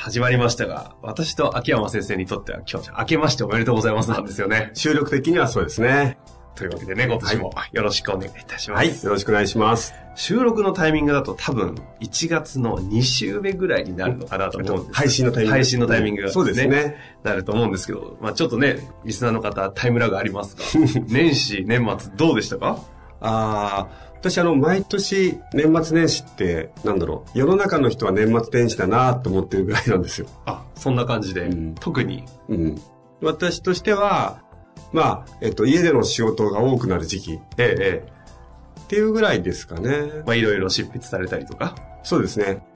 始まりましたが、私と秋山先生にとっては今日、明けましておめでとうございますなんですよね。収録的にはそうですね。というわけでね、今年もよろしくお願いいたします。はい。よろしくお願いします。収録のタイミングだと多分1月の2週目ぐらいになるのかなと思うんです。配信のタイミング。配信のタイミングが、そうですね。なると思うんですけど、まあちょっとね、リスナーの方タイムラグありますが、年始、年末どうでしたか？ああ、私あの、毎年年末年始って、なんだろう、世の中の人は年末年始だなと思ってるぐらいなんですよ。あ、そんな感じで、うん特に。うん。私としては、まあ、えっと、家での仕事が多くなる時期ええ、えっていうぐらいですかねえ。。まあいろいろ執筆されたりとか。そうですね。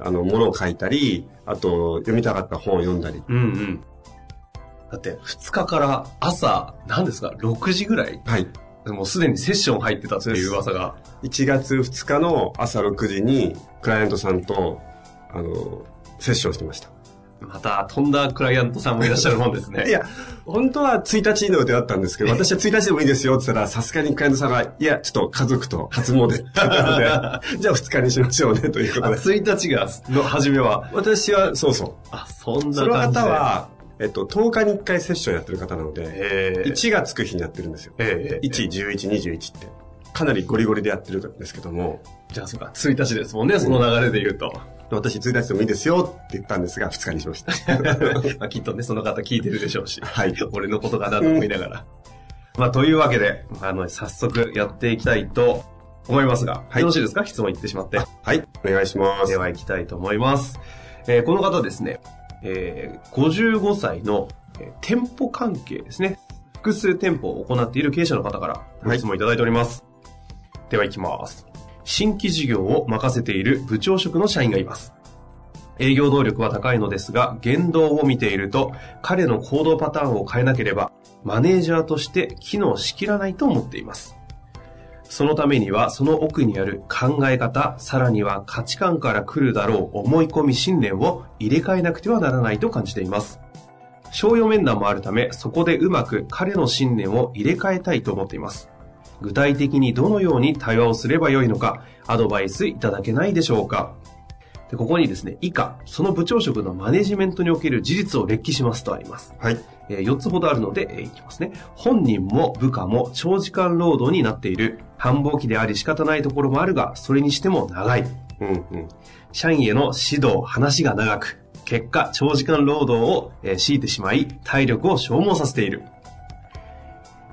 あの、物を書いたり、あと、読みたかった本を読んだり。うんうん。だって、2日から朝、何ですか、6時ぐらい？はい。もうすでにセッション入ってたっていう噂が。1月2日の朝6時に、クライアントさんと、あの、セッションしてました。また、飛んだクライアントさんもいらっしゃるもんですね。いや、本当は1日の予定だったんですけど、私は1日でもいいですよって言ったら、さすがにクライアントさんが、いや、ちょっと家族と初詣って言ったので、じゃあ2日にしましょうね、というこあとで。1日が、の初めは。私は、そうそう。あ、そんなその感じで。方、は、えっと、10日に1回セッションやってる方なので、ええ1がつく日にやってるんですよ。ええ1、11、21って。かなりゴリゴリでやってるんですけども、じゃあそうか、1日ですもんね、その流れで言うと。私1日でもいいですよって言ったんですが、2日にしました。まあ、きっとね、その方聞いてるでしょうし。はい俺のことかなと思いながら。まあ、というわけで、あの、早速やっていきたいと思いますが、はいよろしいですか？質問言ってしまって。はい、お願いします。では行きたいと思います。えーこの方ですね、えー55歳の、えー店舗関係ですね。複数店舗を行っている経営者の方からご質問いただいております。では行きます。新規事業を任せている部長職の社員がいます。営業能力は高いのですが、言動を見ていると、彼の行動パターンを変えなければ、マネージャーとして機能しきらないと思っています。そのためには、その奥にある考え方、さらには価値観から来るだろう思い込み信念を入れ替えなくてはならないと感じています。商用面談もあるため、そこでうまく彼の信念を入れ替えたいと思っています。具体的にどのように対話をすればよいのか、アドバイスいただけないでしょうかでここにですね、以下、その部長職のマネジメントにおける事実を列記しますとあります。はい。えー4つほどあるので、えーいきますね。本人も部下も長時間労働になっている。繁忙期であり仕方ないところもあるが、それにしても長い。うんうん。社員への指導、話が長く、結果、長時間労働を、えー強いてしまい、体力を消耗させている。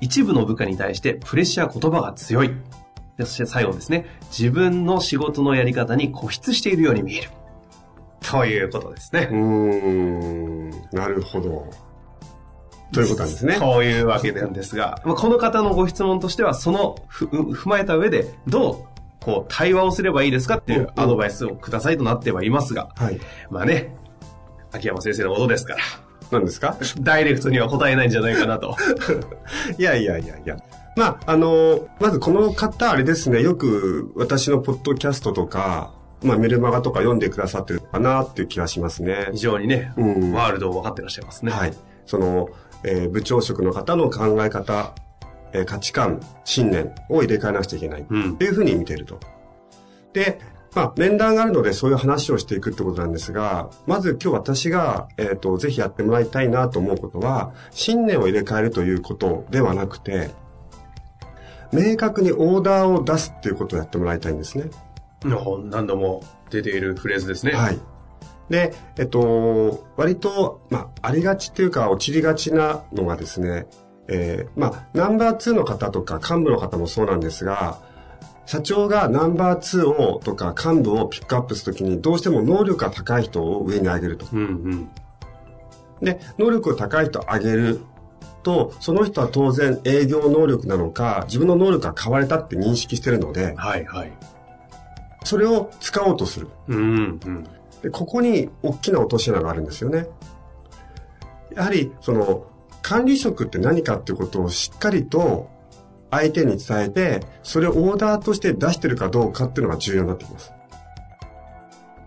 一部の部下に対してプレッシャー言葉が強い。でそして最後ですね。自分の仕事のやり方に固執しているように見える。ということですね。うーん、なるほど。ということなんですね。そういうわけなんですが、まあこの方のご質問としては、そのふ踏まえた上で、どう、こう、対話をすればいいですかっていうアドバイスをくださいとなってはいますが、はい。まあね、秋山先生のことですから、何ですか？ダイレクトには答えないんじゃないかなと。いやいやいやいや。まあ、あの、まずこの方、あれですね、よく私のポッドキャストとか、まあメルマガとか読んでくださってるのかなっていう気がしますね非。常にね、うんワールドを分かってらっしゃいますね。はい。その、えー部長職の方の考え方、えー価値観、信念を入れ替えなくちゃいけない。うんというふうに見ていると。で、まあ、面談があるのでそういう話をしていくってことなんですが、まず今日私が、えっ、と、ぜひやってもらいたいなと思うことは、信念を入れ替えるということではなくて、明確にオーダーを出すっていうことをやってもらいたいんですね。の何度も出ているフレーズですね。はい。で、えっと、割と、まあ、ありがちっていうか、落ちりがちなのがですね、えー、まあ、ナンバー2の方とか幹部の方もそうなんですが、社長がナンバー2をとか幹部をピックアップするときにどうしても能力が高い人を上に上げると。うんうん。で、能力が高い人を上げると、その人は当然営業能力なのか、自分の能力が変われたって認識してるので、はいはい。それを使おうとする。うんうん。で、ここに大きな落とし穴があるんですよね。やはり、その、管理職って何かっていうことをしっかりと相手に伝えて、それをオーダーとして出してるかどうかっていうのが重要になってきます。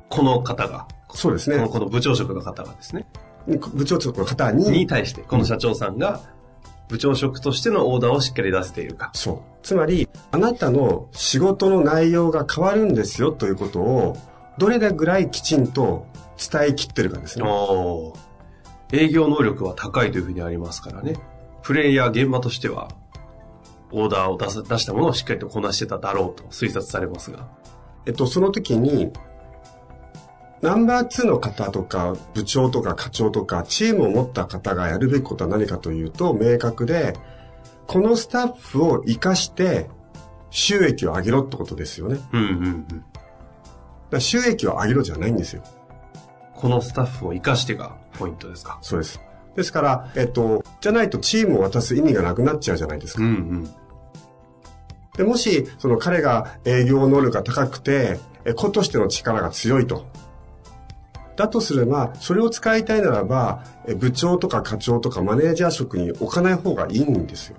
この方が、そうですね。このこの部長職の方がですね、部長職の方にに、対して、この社長さんが、部長職としてのオーダーをしっかり出せているか。そう。つまり、あなたの仕事の内容が変わるんですよということを、どれぐらいきちんと伝えきってるかですね。営業能力は高いというふうにありますからね。プレイヤー現場としては、オーダーを出す出したものをしっかりとこなしてただろうと推察されますが。えっと、その時に、ナンバー2の方とか、部長とか課長とか、チームを持った方がやるべきことは何かというと、明確で、このスタッフを活かして、収益を上げろってことですよね。うんうんうん。ら収益を上げろじゃないんですよ。このスタッフを活かしてがポイントですか？そうです。ですから、えっと、じゃないとチームを渡す意味がなくなっちゃうじゃないですか。うんうん。で、もし、その彼が営業能力が高くて、え子としての力が強いと。だとすれば、それを使いたいならば、え部長とか課長とかマネージャー職に置かない方がいいんですよ。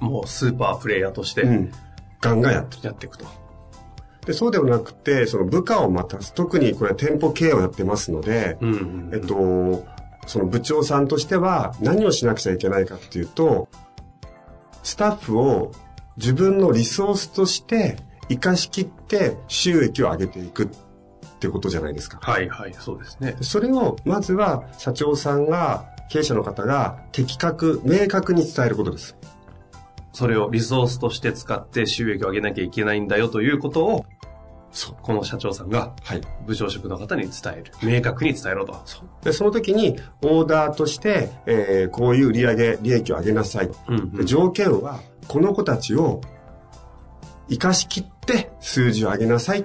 もうスーパープレイヤーとしてうん。ガンガンやってる。やっていくと。で、そうではなくて、その部下を待たす。特にこれ店舗経営をやってますので、うんうんえっと、その部長さんとしては何をしなくちゃいけないかっていうと、スタッフを自分のリソースとして活かしきって収益を上げていくってことじゃないですか。はいはい、そうですね。それをまずは社長さんが、経営者の方が的確、明確に伝えることです。それをリソースとして使って収益を上げなきゃいけないんだよということを、そう。この社長さんがはい。部長職の方に伝える。明確に伝えろと。で、その時にオーダーとして、えーこういう売上利益を上げなさい。うんで条件は、この子たちを生かしきって数字を上げなさいっ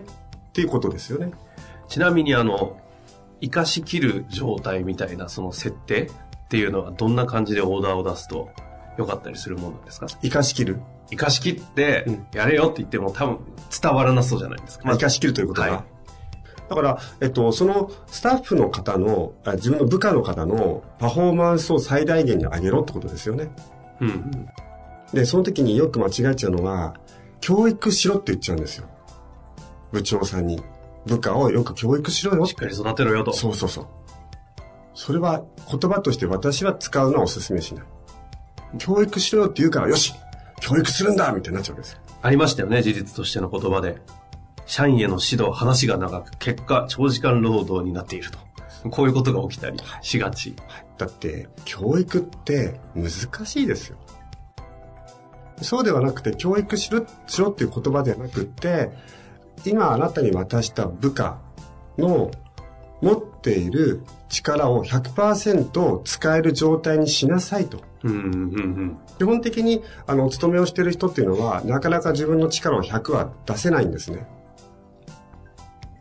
ていうことですよね。ちなみにあの、生かしきる状態みたいなその設定っていうのはどんな感じでオーダーを出すと良かったりするもんなんですか？生かしきる？生かしきってうん、やれよって言っても多分伝わらなそうじゃないですか。まあ、生かしきるということが。はいだから、えっと、そのスタッフの方の、あ自分の部下の方のパフォーマンスを最大限に上げろってことですよね。うんうん。で、その時によく間違えちゃうのは、教育しろって言っちゃうんですよ。部長さんに。部下をよく教育しろよっ。してっかり育てろよと。そうそうそう。それは言葉として私は使うのはお勧めしない。教育しろよって言うから、よし教育するんだみたいになっちゃうわけですよ。ありましたよね、事実としての言葉で。社員への指導、話が長く、結果、長時間労働になっていると。こういうことが起きたりしがち。だって、教育って難しいですよ。そうではなくて、教育しろ、しろっていう言葉ではなくって、今あなたに渡した部下の持っている力を100%使える状態にしなさいと。うんうんうん基本的に、あの、お勤めをしている人っていうのは、なかなか自分の力を100は出せないんですね。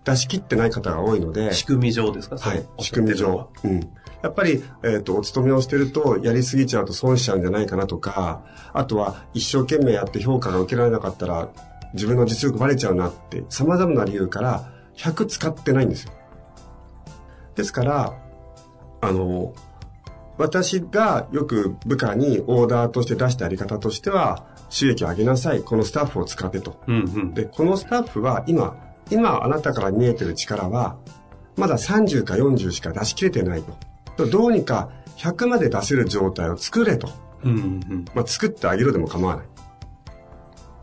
出し切ってない方が多いのでうん。、仕組み上ですか？はい、そ仕組み上。うん。やっぱり、えっ、と、お勤めをしてると、やりすぎちゃうと損しちゃうんじゃないかなとか、あとは、一生懸命やって評価が受けられなかったら、自分の実力バレちゃうなって、様々な理由から、100使ってないんですよ。ですから、あの、私がよく部下にオーダーとして出したやり方としては、収益を上げなさい。このスタッフを使ってと。うんうん。で、このスタッフは今、今あなたから見えてる力は、まだ30か40しか出し切れてないと。どうにか100まで出せる状態を作れと。うんうんうん。まあ、作ってあげるでも構わない。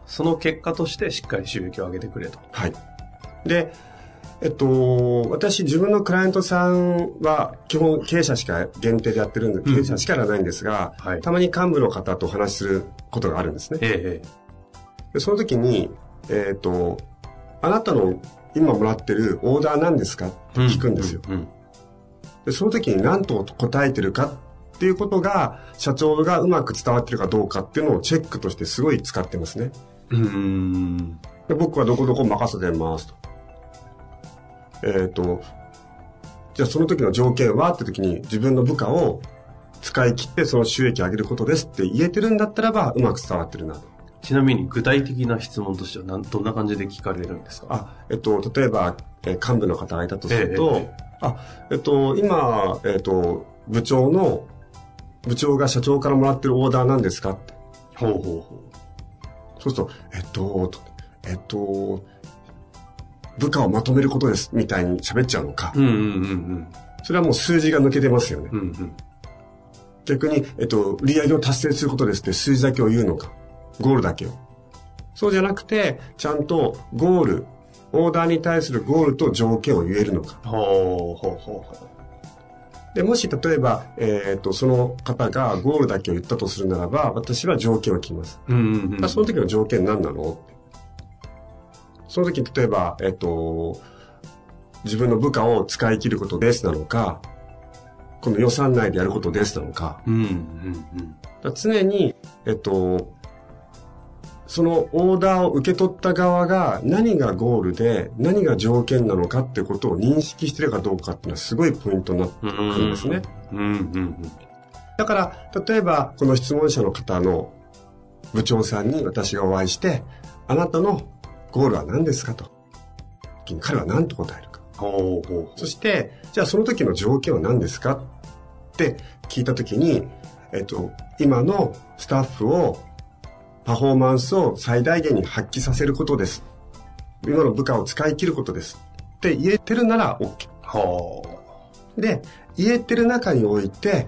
その結果としてしっかり収益を上げてくれと。はい。で、えっと、私自分のクライアントさんは基本経営者しか限定でやってるんで、経営者しかやらないんですが、はいたまに幹部の方とお話しすることがあるんですね。えええでその時に、えっと、あなたの今もらってるオーダー何ですかってえ。聞くんですよ。うんうん。で、その時に何と答えてるかっっていうことが、社長がうまく伝わってるかどうかっていうのをチェックとしてすごい使ってますね。うん。で僕はどこどこ任せてますと。えっ、と、じゃあその時の条件は？って時に自分の部下を使い切ってその収益を上げることですって言えてるんだったらばうまく伝わってるなと。ちなみに具体的な質問としてはなんどんな感じで聞かれるんですか？あ、えっと、例えば、えー幹部の方がいたとすると、ええあ、えっと、今、えっと、部長の、部長が社長からもらってるオーダーなんですかって。ほうほうほそうすると、えっと、とえっと、部下をまとめることです、みたいに喋っちゃうのか。う。うんうんうんそれはもう数字が抜けてますよね。うん。うんうん。逆に、えっと、売り上げを達成することですって数字だけを言うのか。ゴールだけを。そうじゃなくて、ちゃんとゴール、オーダーに対するゴールと条件を言えるのか。ほうほうほうほで、もし例えば、えっと、その方がゴールだけを言ったとするならば、私は条件を聞きます。う。うんうんうん。その時の条件何なのってその時例えば、えっと、自分の部下を使い切ることですなのか、この予算内でやることですなのか、うんうんうん。常に、えっと、そのオーダーを受け取った側が何がゴールで何が条件なのかってことを認識してるかどうかっていうのはすごいポイントになってくるんですね。だから、例えばこの質問者の方の部長さんに私がお会いして、あなたのゴールは何ですかと。彼は何と答えるか。ほうほうほそして、じゃあその時の条件は何ですかって聞いた時に、えっと、今のスタッフを、パフォーマンスを最大限に発揮させることです。今の部下を使い切ることです。って言えてるなら OK。う。ほで、言えてる中において、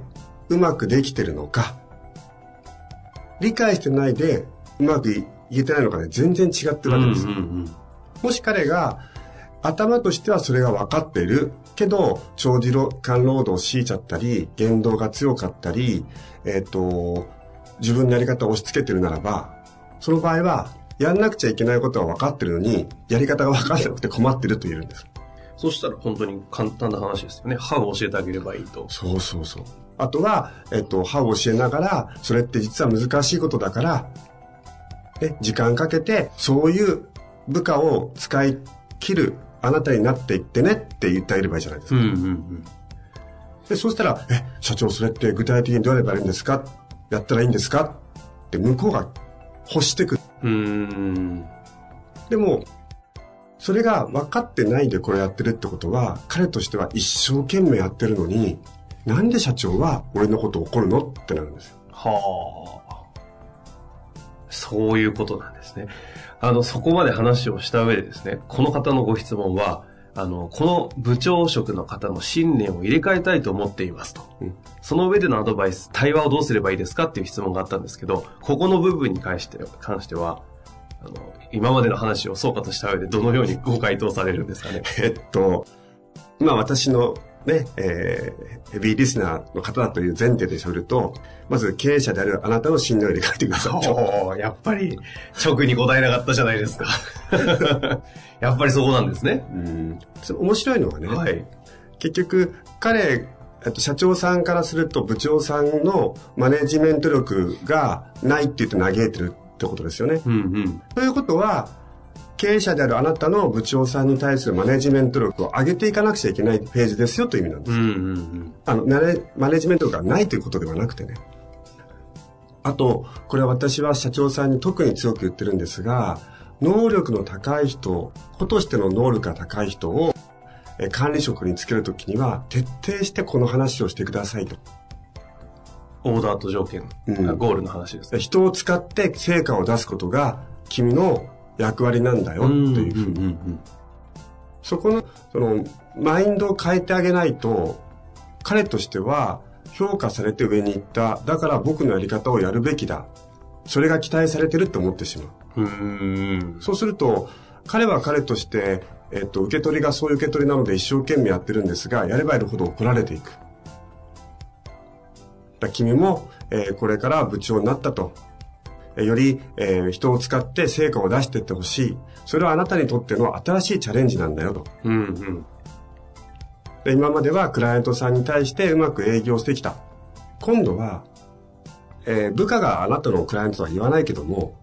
うまくできてるのか、理解してないで、うまく言えてないのかで全然違ってう。るわけです。うんうんもし彼が頭としてはそれが分かっているけど長時間労働を強いちゃったり言動が強かったり、えっと自分のやり方を押し付けてるならばその場合はやんなくちゃいけないことは分かってるのにやり方が分からなくて困ってると言えるんですそしたら本当に簡単な話ですよね。歯を教えてあげればいいと。そうそうそうあとは、えっと、歯を教えながらそれって実は難しいことだからね、時間かけてそういう部下を使い切るあなたになっていってねって言ってあげればいいじゃないですか。うんうんうん。で、そうしたら、え、社長それって具体的にどうやればいいんですか？やったらいいんですか？って向こうが欲してくる。う。でも、それが分かってないでこれやってるってことは、彼としては一生懸命やってるのに、なんで社長は俺のこと怒るの？ってなるんですよ。はあ。そういうことなんですね。あの、そこまで話をした上でですね、この方のご質問は、あの、この部長職の方の信念を入れ替えたいと思っていますと。うんその上でのアドバイス、対話をどうすればいいですかっていう質問があったんですけど、ここの部分に関して関しては、あの、今までの話を総括した上でどのようにご回答されるんですかね。えっと、まあ私のね、えー、ヘビーリスナーの方だという前提で喋ると、まず経営者であるあなたの信念を入れ替えてくださいと。おーやっぱり、直に答えなかったじゃないですか。やっぱりそこなんですね。うん面白いのはね、はい。結局彼えっと社長さんからすると部長さんのマネジメント力がないって言って嘆いてるってことですよね。うんうん。ということは経営者であるあなたの部長さんに対するマネジメント力を上げていかなくちゃいけないページですよという意味なんです。うんうんうん。あのマネマネジメント力がないということではなくてね。あと、これは私は社長さんに特に強く言ってるんですが、能力の高い人、子としての能力が高い人をえ管理職につけるときには、徹底してこの話をしてくださいと。オーダーと条件、うんゴールの話ですね。人を使って成果を出すことが君の役割なんだよっていうふうに。んそこの、その、マインドを変えてあげないと、彼としては評価されて上に行った。だから僕のやり方をやるべきだ。それが期待されてるって思ってしまう。うん。うん。そうすると、彼は彼として、えっと、受け取りがそういう受け取りなので一生懸命やってるんですが、やればやるほど怒られていく。だ君も、えーこれから部長になったと。えーより、えー人を使って成果を出していってほしい。それはあなたにとっての新しいチャレンジなんだよと。うんうん。で今まではクライアントさんに対してうまく営業してきた。今度は、えー部下があなたのクライアントとは言わないけども、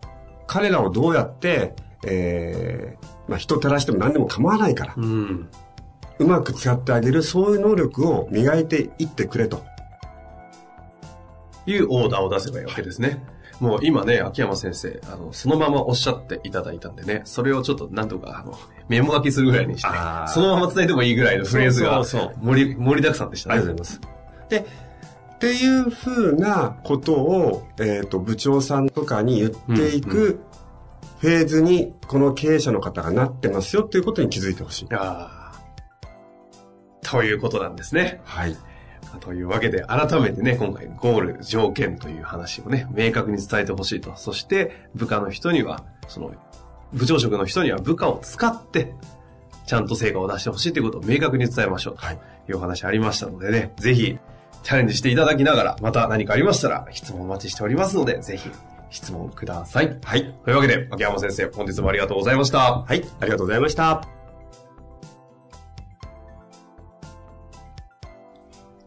彼らをどうやって、えーまあ、人照らしても何でも構わないから、うん。うまく使ってあげる、そういう能力を磨いていってくれと。いうオーダーを出せばいいわけですね。もう今ね、秋山先生、あの、そのままおっしゃっていただいたんでね、それをちょっとなんとか、あの、メモ書きするぐらいにしてあー、そのまま伝えてもいいぐらいのフレーズが盛り、盛りだくさんでしたね。ありがとうございます。で、っていうふうなことを、えっ、と、部長さんとかに言っていうんくフェーズに、この経営者の方がなってますよっていうことに気づいてほしい。あーということなんですね。はい。というわけで、改めてね、今回ゴール、条件という話をね、明確に伝えてほしいと。そして、部下の人には、その、部長職の人には部下を使って、ちゃんと成果を出してほしいということを明確に伝えましょう。はい。というお話ありましたのでね、ぜひ、チャレンジしていただきながら、また何かありましたら、質問お待ちしておりますので、ぜひ、質問ください。はい。というわけで、秋山先生、本日もありがとうございました。はい。ありがとうございました。